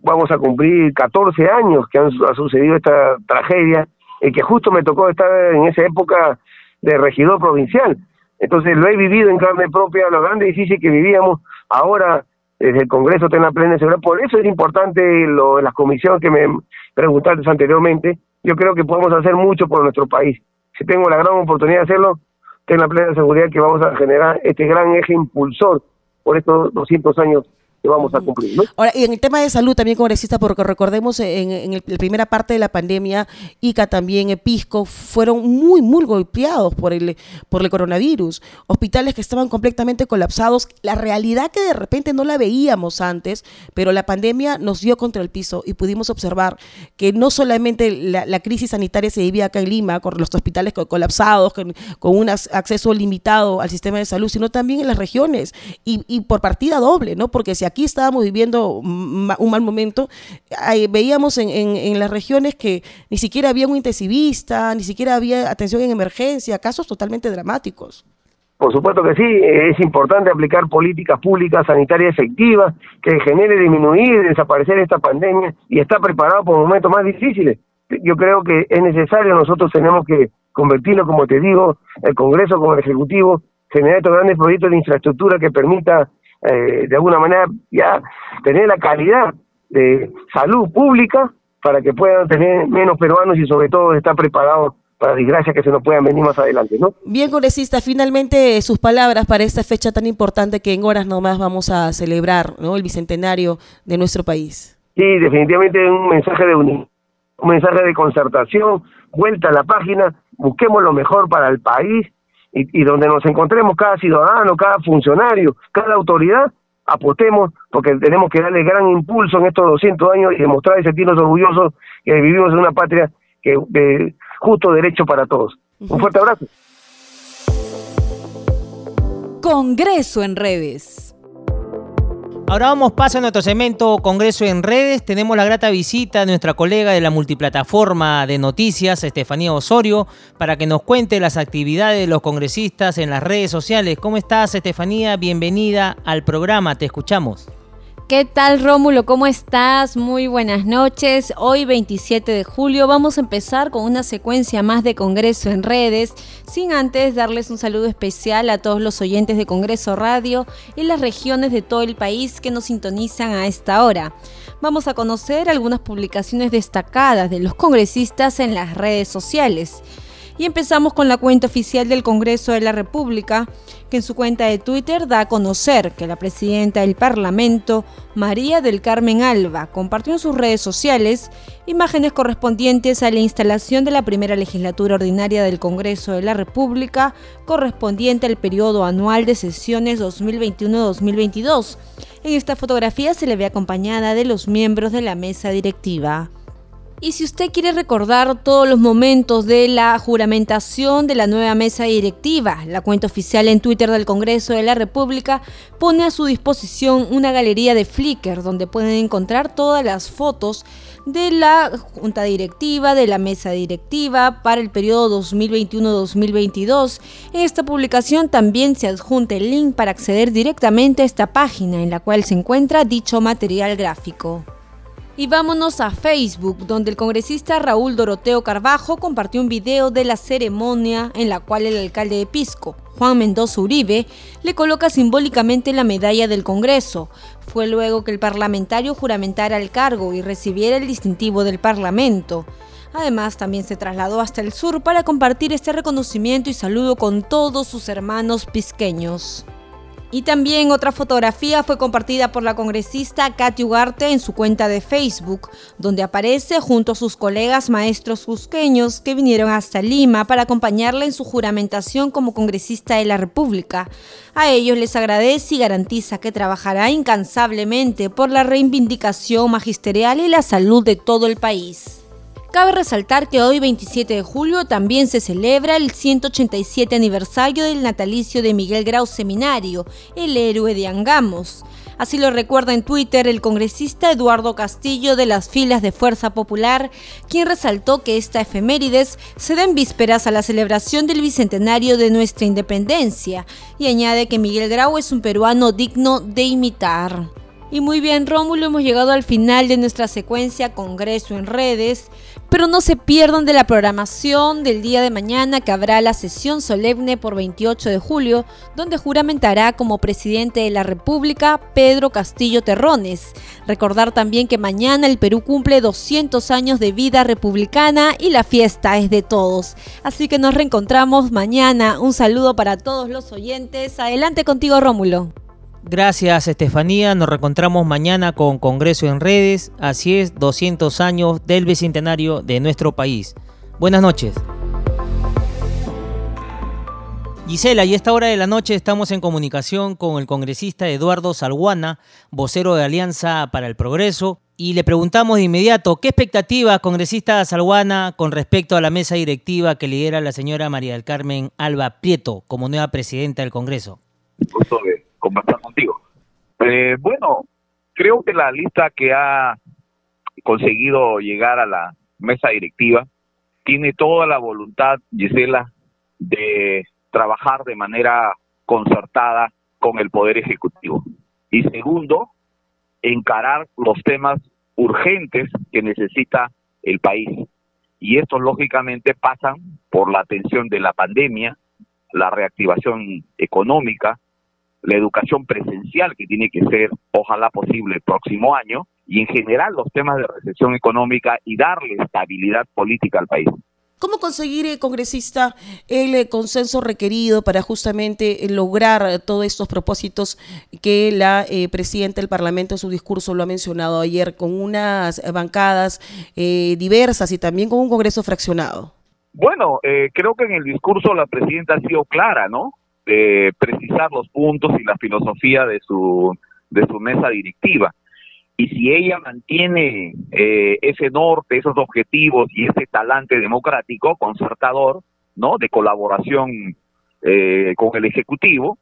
vamos a cumplir 14 años que han, ha sucedido esta tragedia, y que justo me tocó estar en esa época de regidor provincial. Entonces lo he vivido en carne propia, lo grande y difícil que vivíamos. Ahora, desde el Congreso, tengo la plena seguridad. Por eso es importante lo, las comisiones que me preguntaste anteriormente. Yo creo que podemos hacer mucho por nuestro país. Si tengo la gran oportunidad de hacerlo, tengo la plena seguridad que vamos a generar este gran eje impulsor por estos 200 años que vamos a cumplir. Ahora, y en el tema de salud también, congresista, porque recordemos en, la primera parte de la pandemia, ICA también, Pisco, fueron muy, muy golpeados por el, por el coronavirus. Hospitales que estaban completamente colapsados. La realidad que de repente no la veíamos antes, pero la pandemia nos dio contra el piso y pudimos observar que no solamente la, crisis sanitaria se vivía acá en Lima, con los hospitales colapsados, con, un acceso limitado al sistema de salud, sino también en las regiones y, y por partida doble, ¿no? Porque si aquí estábamos viviendo un mal momento, veíamos en, en, las regiones que ni siquiera había un intensivista, ni siquiera había atención en emergencia, casos totalmente dramáticos. Por supuesto que sí, es importante aplicar políticas públicas sanitarias efectivas que genere disminuir, desaparecer esta pandemia y estar preparado por momentos más difíciles. Yo creo que es necesario, nosotros tenemos que convertirlo, como te digo, el Congreso como el Ejecutivo, generar estos grandes proyectos de infraestructura que permita eh, de alguna manera ya tener la calidad de salud pública para que puedan tener menos peruanos y sobre todo estar preparados para desgracia que se nos puedan venir más adelante, ¿no? Bien, congresista, finalmente sus palabras para esta fecha tan importante que en horas nomás vamos a celebrar, ¿no? El bicentenario de nuestro país. Sí, definitivamente un mensaje de un mensaje de concertación, vuelta a la página, busquemos lo mejor para el país y, donde nos encontremos cada ciudadano, cada funcionario, cada autoridad, apostemos porque tenemos que darle gran impulso en estos 200 años y demostrar y sentirnos orgullosos que vivimos en una patria que de justo derecho para todos. Un fuerte abrazo. Congreso en redes. Ahora vamos paso a nuestro segmento Congreso en redes. Tenemos la grata visita de nuestra colega de la multiplataforma de noticias, Estefanía Osorio, para que nos cuente las actividades de los congresistas en las redes sociales. ¿Cómo estás, Estefanía? Bienvenida al programa, te escuchamos. ¿Qué tal Rómulo? ¿Cómo estás? Muy buenas noches. Hoy 27 de julio vamos a empezar con una secuencia más de Congreso en redes, sin antes darles un saludo especial a todos los oyentes de Congreso Radio y las regiones de todo el país que nos sintonizan a esta hora. Vamos a conocer algunas publicaciones destacadas de los congresistas en las redes sociales. Y empezamos con la cuenta oficial del Congreso de la República, que en su cuenta de Twitter da a conocer que la presidenta del Parlamento, María del Carmen Alba, compartió en sus redes sociales imágenes correspondientes a la instalación de la primera legislatura ordinaria del Congreso de la República, correspondiente al periodo anual de sesiones 2021-2022. En esta fotografía se le ve acompañada de los miembros de la mesa directiva. Y si usted quiere recordar todos los momentos de la juramentación de la nueva mesa directiva, la cuenta oficial en Twitter del Congreso de la República pone a su disposición una galería de Flickr donde pueden encontrar todas las fotos de la junta directiva, de la mesa directiva para el periodo 2021-2022. En esta publicación también se adjunta el link para acceder directamente a esta página en la cual se encuentra dicho material gráfico. Y vámonos a Facebook, donde el congresista Raúl Doroteo Carbajo compartió un video de la ceremonia en la cual el alcalde de Pisco, Juan Mendoza Uribe, le coloca simbólicamente la medalla del Congreso. Fue luego que el parlamentario juramentara el cargo y recibiera el distintivo del Parlamento. Además, también se trasladó hasta el sur para compartir este reconocimiento y saludo con todos sus hermanos pisqueños. Y también otra fotografía fue compartida por la congresista Katy Ugarte en su cuenta de Facebook, donde aparece junto a sus colegas maestros cusqueños que vinieron hasta Lima para acompañarla en su juramentación como congresista de la República. A ellos les agradece y garantiza que trabajará incansablemente por la reivindicación magisterial y la salud de todo el país. Cabe resaltar que hoy 27 de julio también se celebra el 187 aniversario del natalicio de Miguel Grau Seminario, el héroe de Angamos. Así lo recuerda en Twitter el congresista Eduardo Castillo de las filas de Fuerza Popular, quien resaltó que esta efemérides se da en vísperas a la celebración del bicentenario de nuestra independencia y añade que Miguel Grau es un peruano digno de imitar. Y muy bien, Rómulo, hemos llegado al final de nuestra secuencia Congreso en redes, pero no se pierdan de la programación del día de mañana que habrá la sesión solemne por 28 de julio, donde juramentará como presidente de la República Pedro Castillo Terrones. Recordar también que mañana el Perú cumple 200 años de vida republicana y la fiesta es de todos. Así que nos reencontramos mañana. Un saludo para todos los oyentes. Adelante contigo, Rómulo. Gracias Estefanía, nos reencontramos mañana con Congreso en redes, así es, 200 años del bicentenario de nuestro país. Buenas noches. Gisela, y a esta hora de la noche estamos en comunicación con el congresista Eduardo Salguana, vocero de Alianza para el Progreso, y le preguntamos de inmediato, ¿qué expectativa, congresista Salguana, con respecto a la mesa directiva que lidera la señora María del Carmen Alba Prieto como nueva presidenta del Congreso? Conversar contigo. Eh, bueno, creo que la lista que ha conseguido llegar a la mesa directiva tiene toda la voluntad, Gisela, de trabajar de manera concertada con el Poder Ejecutivo. Y segundo, encarar los temas urgentes que necesita el país. Y estos lógicamente pasan por la atención de la pandemia, la reactivación económica, la educación presencial que tiene que ser, ojalá posible, el próximo año, y en general los temas de recesión económica y darle estabilidad política al país. ¿Cómo conseguir, eh, congresista, el eh, consenso requerido para justamente eh, lograr todos estos propósitos que la presidenta del Parlamento en su discurso lo ha mencionado ayer, con unas bancadas diversas y también con un Congreso fraccionado? Bueno, creo que en el discurso la presidenta ha sido clara, ¿no? De precisar los puntos y la filosofía de su, de su mesa directiva. y si ella mantiene eh, ese norte, esos objetivos y ese talante democrático, concertador, ¿no? De colaboración eh, con el Ejecutivo,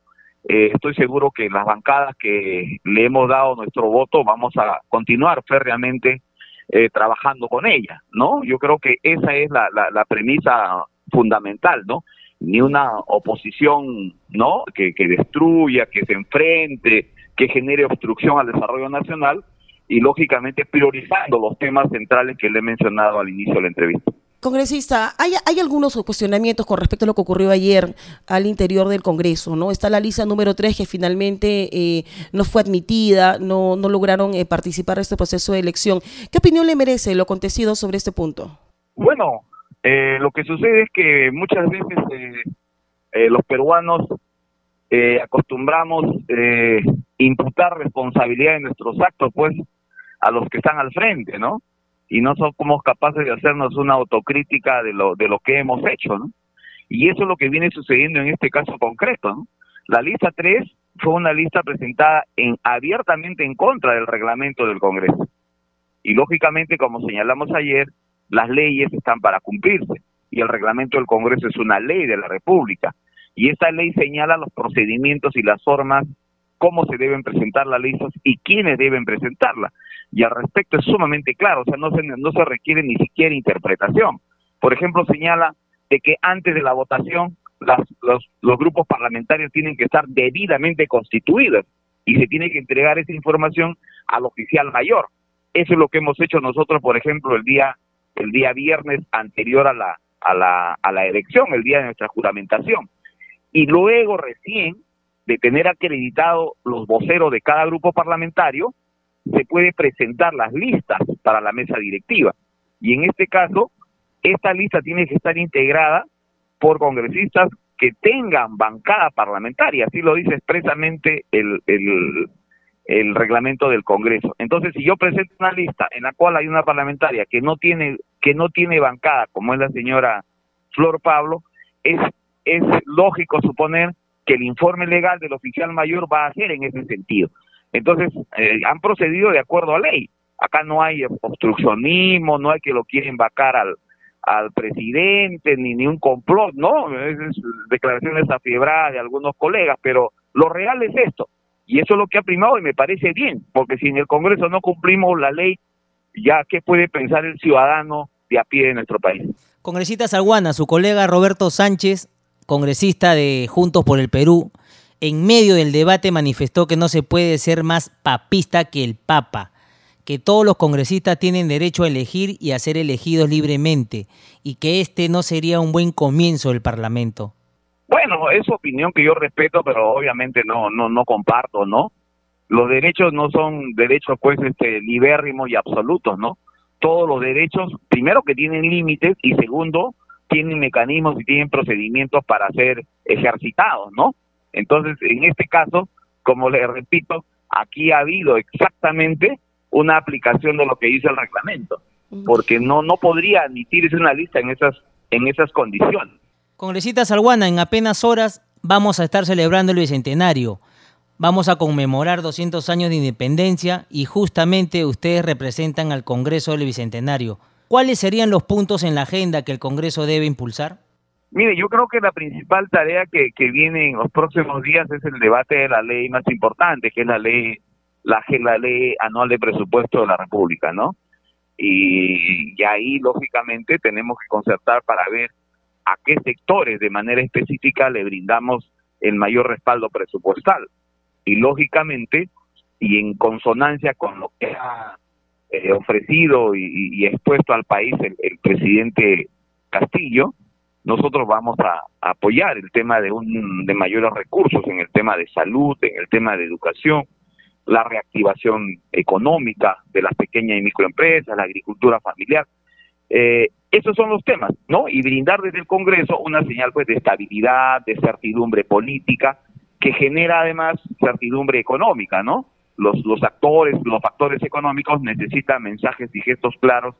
eh, estoy seguro que las bancadas que le hemos dado nuestro voto vamos a continuar férreamente trabajando con ella, ¿no? Yo creo que esa es la, la, premisa fundamental, ¿no? Ni una oposición, ¿no? Que, que destruya, que se enfrente, que genere obstrucción al desarrollo nacional, y lógicamente priorizando los temas centrales que le he mencionado al inicio de la entrevista. Congresista, ¿hay, hay algunos cuestionamientos con respecto a lo que ocurrió ayer al interior del Congreso, ¿no? Está la lista número 3 que finalmente eh, no fue admitida, no, no lograron eh, participar en este proceso de elección. ¿Qué opinión le merece lo acontecido sobre este punto? Bueno, eh, lo que sucede es que muchas veces los peruanos acostumbramos imputar responsabilidad en nuestros actos, pues, a los que están al frente, ¿no? Y no somos capaces de hacernos una autocrítica de lo, de lo que hemos hecho, ¿no? Y eso es lo que viene sucediendo en este caso concreto, ¿no? La lista 3 fue una lista presentada en abiertamente en contra del reglamento del Congreso. Y lógicamente, como señalamos ayer, las leyes están para cumplirse y el reglamento del Congreso es una ley de la República. Y esa ley señala los procedimientos y las formas cómo se deben presentar las listas y quiénes deben presentarla y al respecto es sumamente claro, o sea, no se, no se requiere ni siquiera interpretación. Por ejemplo, señala de que antes de la votación las, los, los grupos parlamentarios tienen que estar debidamente constituidos y se tiene que entregar esa información al oficial mayor. Eso es lo que hemos hecho nosotros, por ejemplo, el día el día viernes anterior a la a la a la elección, el día de nuestra juramentación. Y luego recién de tener acreditado los voceros de cada grupo parlamentario, se puede presentar las listas para la mesa directiva. Y en este caso, esta lista tiene que estar integrada por congresistas que tengan bancada parlamentaria, así lo dice expresamente el, el, el reglamento del Congreso. Entonces, si yo presento una lista en la cual hay una parlamentaria que no tiene que no tiene bancada, como es la señora Flor Pablo, es es lógico suponer que el informe legal del oficial mayor va a ser en ese sentido. Entonces, eh, han procedido de acuerdo a ley. Acá no hay obstruccionismo, no hay que lo quieren vacar al, al presidente, ni, ni un complot, ¿no? Es, declaraciones afiebradas de algunos colegas, pero lo real es esto. Y eso es lo que ha primado y me parece bien, porque si en el Congreso no cumplimos la ley, ya qué puede pensar el ciudadano de a pie de nuestro país. Congresista Salguana, su colega Roberto Sánchez, congresista de Juntos por el Perú, en medio del debate manifestó que no se puede ser más papista que el Papa, que todos los congresistas tienen derecho a elegir y a ser elegidos libremente, y que este no sería un buen comienzo del Parlamento. Bueno, es opinión que yo respeto, pero obviamente no, no, no comparto, ¿no? Los derechos no son derechos pues este libérrimos y absolutos, ¿no? Todos los derechos, primero que tienen límites y segundo, tienen mecanismos y tienen procedimientos para ser ejercitados, ¿no? Entonces, en este caso, como le repito, aquí ha habido exactamente una aplicación de lo que dice el reglamento, porque no no podría admitirse una lista en esas en esas condiciones. Congresista Salguana, en apenas horas vamos a estar celebrando el bicentenario. Vamos a conmemorar 200 años de independencia y justamente ustedes representan al Congreso del Bicentenario. ¿Cuáles serían los puntos en la agenda que el Congreso debe impulsar? Mire, yo creo que la principal tarea que, que viene en los próximos días es el debate de la ley más importante, que es la ley, la, la ley anual de presupuesto de la República, ¿no? Y ahí, lógicamente, tenemos que concertar para ver a qué sectores de manera específica le brindamos el mayor respaldo presupuestal. Y, lógicamente, y en consonancia con lo que ha eh, ofrecido y, expuesto al país el, el presidente Castillo, nosotros vamos a, apoyar el tema de, un, de mayores recursos en el tema de salud, en el tema de educación, la reactivación económica de las pequeñas y microempresas, la agricultura familiar. Eh, esos son los temas, ¿no? Y brindar desde el Congreso una señal pues de estabilidad, de certidumbre política, que genera además certidumbre económica, ¿no? Los, actores, los factores económicos necesitan mensajes y gestos claros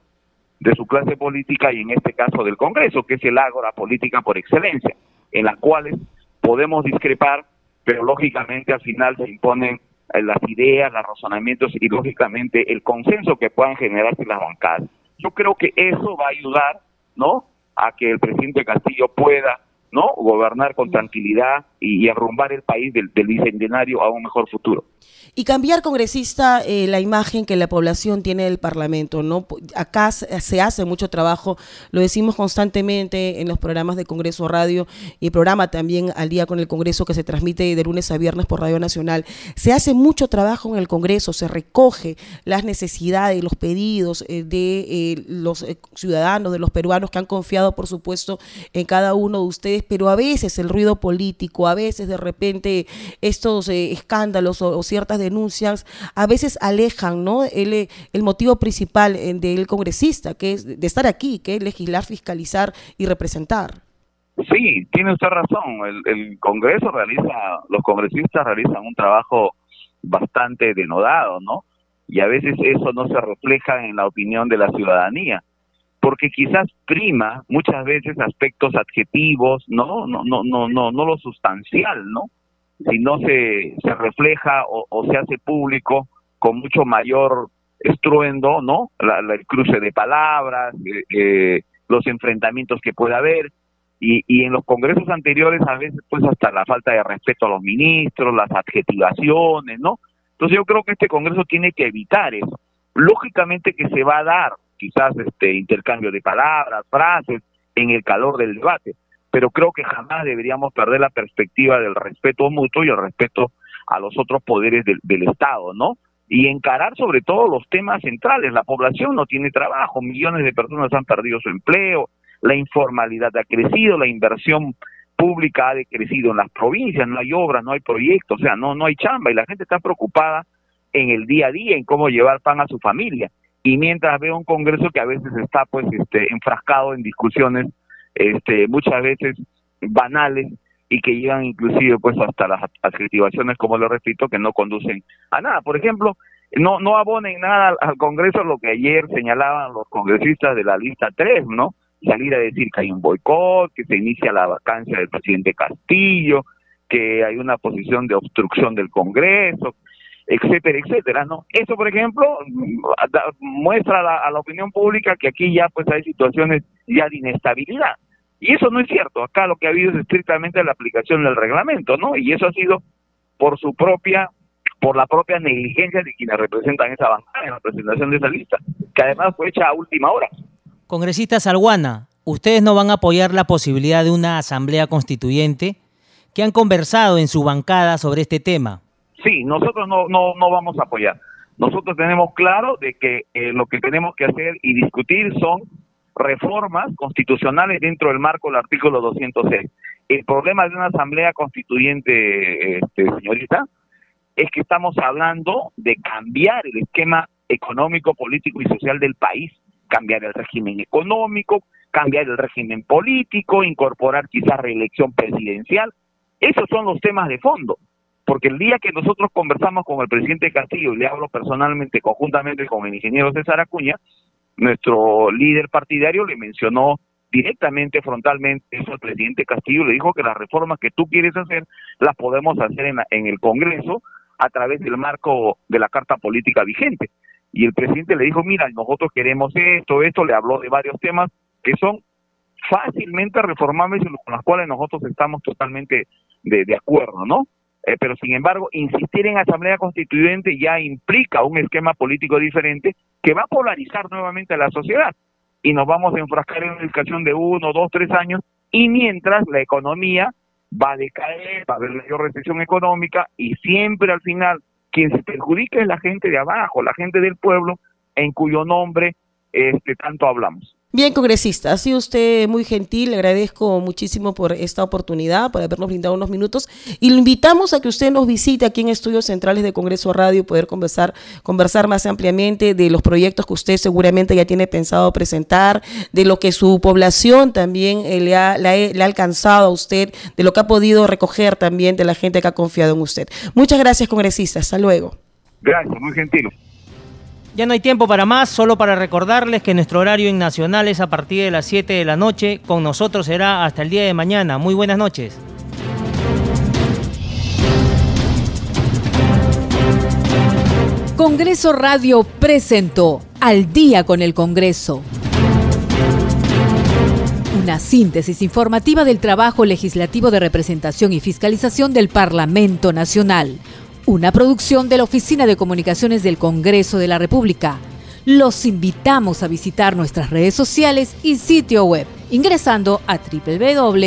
de su clase política y en este caso del Congreso, que es el ágora política por excelencia, en las cuales podemos discrepar, pero lógicamente al final se imponen eh, las ideas, los razonamientos y lógicamente el consenso que puedan generarse las bancadas. Yo creo que eso va a ayudar, ¿no? A que el presidente Castillo pueda ¿no? Gobernar con tranquilidad y, arrumbar el país del, del, bicentenario a un mejor futuro. Y cambiar, congresista, eh, la imagen que la población tiene del Parlamento, ¿no? Acá se hace mucho trabajo, lo decimos constantemente en los programas de Congreso Radio y el programa también al día con el Congreso que se transmite de lunes a viernes por Radio Nacional. Se hace mucho trabajo en el Congreso, se recoge las necesidades, los pedidos eh, de eh, los ciudadanos, de los peruanos que han confiado, por supuesto, en cada uno de ustedes pero a veces el ruido político, a veces de repente estos eh, escándalos o, ciertas denuncias, a veces alejan ¿no? el, el motivo principal eh, del congresista, que es de estar aquí, que es legislar, fiscalizar y representar. Sí, tiene usted razón. El, el Congreso realiza, los congresistas realizan un trabajo bastante denodado, ¿no? Y a veces eso no se refleja en la opinión de la ciudadanía porque quizás prima muchas veces aspectos adjetivos, no, no, no, no, no, no lo sustancial, ¿no? Si no se, se refleja o, se hace público con mucho mayor estruendo, ¿no? el cruce de palabras, eh, eh, los enfrentamientos que puede haber, y, y en los congresos anteriores a veces pues hasta la falta de respeto a los ministros, las adjetivaciones, ¿no? Entonces yo creo que este congreso tiene que evitar eso. Lógicamente que se va a dar quizás este intercambio de palabras, frases, en el calor del debate, pero creo que jamás deberíamos perder la perspectiva del respeto mutuo y el respeto a los otros poderes del, Estado, ¿no? Y encarar sobre todo los temas centrales. La población no tiene trabajo, millones de personas han perdido su empleo, la informalidad ha crecido, la inversión pública ha decrecido en las provincias, no hay obras, no hay proyectos, o sea, no, no hay chamba y la gente está preocupada en el día a día, en cómo llevar pan a su familia y mientras veo un Congreso que a veces está pues este enfrascado en discusiones este muchas veces banales y que llegan inclusive pues hasta las adjetivaciones como lo repito que no conducen a nada. Por ejemplo no no abonen nada al, Congreso lo que ayer señalaban los congresistas de la lista 3 no salir a decir que hay un boicot que se inicia la vacancia del presidente Castillo que hay una posición de obstrucción del Congreso etcétera, etcétera, ¿no? Eso, por ejemplo, muestra a la, opinión pública que aquí ya pues hay situaciones ya de inestabilidad. Y eso no es cierto. Acá lo que ha habido es estrictamente la aplicación del reglamento, ¿no? Y eso ha sido por su propia, por la propia negligencia de quienes representan esa bancada en la presentación de esa lista, que además fue hecha a última hora. Congresista Salguana, ¿ustedes no van a apoyar la posibilidad de una asamblea constituyente? que han conversado en su bancada sobre este tema? Sí, nosotros no, no, no vamos a apoyar. Nosotros tenemos claro de que eh, lo que tenemos que hacer y discutir son reformas constitucionales dentro del marco del artículo 206. El problema de una asamblea constituyente, este, señorita, es que estamos hablando de cambiar el esquema económico, político y social del país, cambiar el régimen económico, cambiar el régimen político, incorporar quizás reelección presidencial. Esos son los temas de fondo porque el día que nosotros conversamos con el presidente Castillo, y le hablo personalmente, conjuntamente con el ingeniero César Acuña, nuestro líder partidario le mencionó directamente, frontalmente, eso al presidente Castillo, le dijo que las reformas que tú quieres hacer las podemos hacer en, en el Congreso a través del marco de la Carta Política vigente. Y el presidente le dijo, mira, nosotros queremos esto, esto, le habló de varios temas que son fácilmente reformables y con los cuales nosotros estamos totalmente de acuerdo, ¿no? Eh, pero sin embargo, insistir en asamblea constituyente ya implica un esquema político diferente que va a polarizar nuevamente a la sociedad y nos vamos a enfrascar en una educación de uno, dos, tres años y mientras la economía va a decaer, va a haber mayor recesión económica y siempre al final quien se perjudica es la gente de abajo, la gente del pueblo en cuyo nombre este tanto hablamos. Bien, congresista, ha sido usted muy gentil, le agradezco muchísimo por esta oportunidad, por habernos brindado unos minutos y lo invitamos a que usted nos visite aquí en Estudios Centrales de Congreso Radio, poder conversar, conversar más ampliamente de los proyectos que usted seguramente ya tiene pensado presentar, de lo que su población también eh, le, ha, le ha alcanzado a usted, de lo que ha podido recoger también de la gente que ha confiado en usted. Muchas gracias, congresista, hasta luego. Gracias, muy gentil. Ya no hay tiempo para más, solo para recordarles que nuestro horario en Nacional es a partir de las 7 de la noche. Con nosotros será hasta el día de mañana. Muy buenas noches. Congreso Radio presentó Al día con el Congreso. Una síntesis informativa del trabajo legislativo de representación y fiscalización del Parlamento Nacional. Una producción de la Oficina de Comunicaciones del Congreso de la República. Los invitamos a visitar nuestras redes sociales y sitio web ingresando a www.go.p.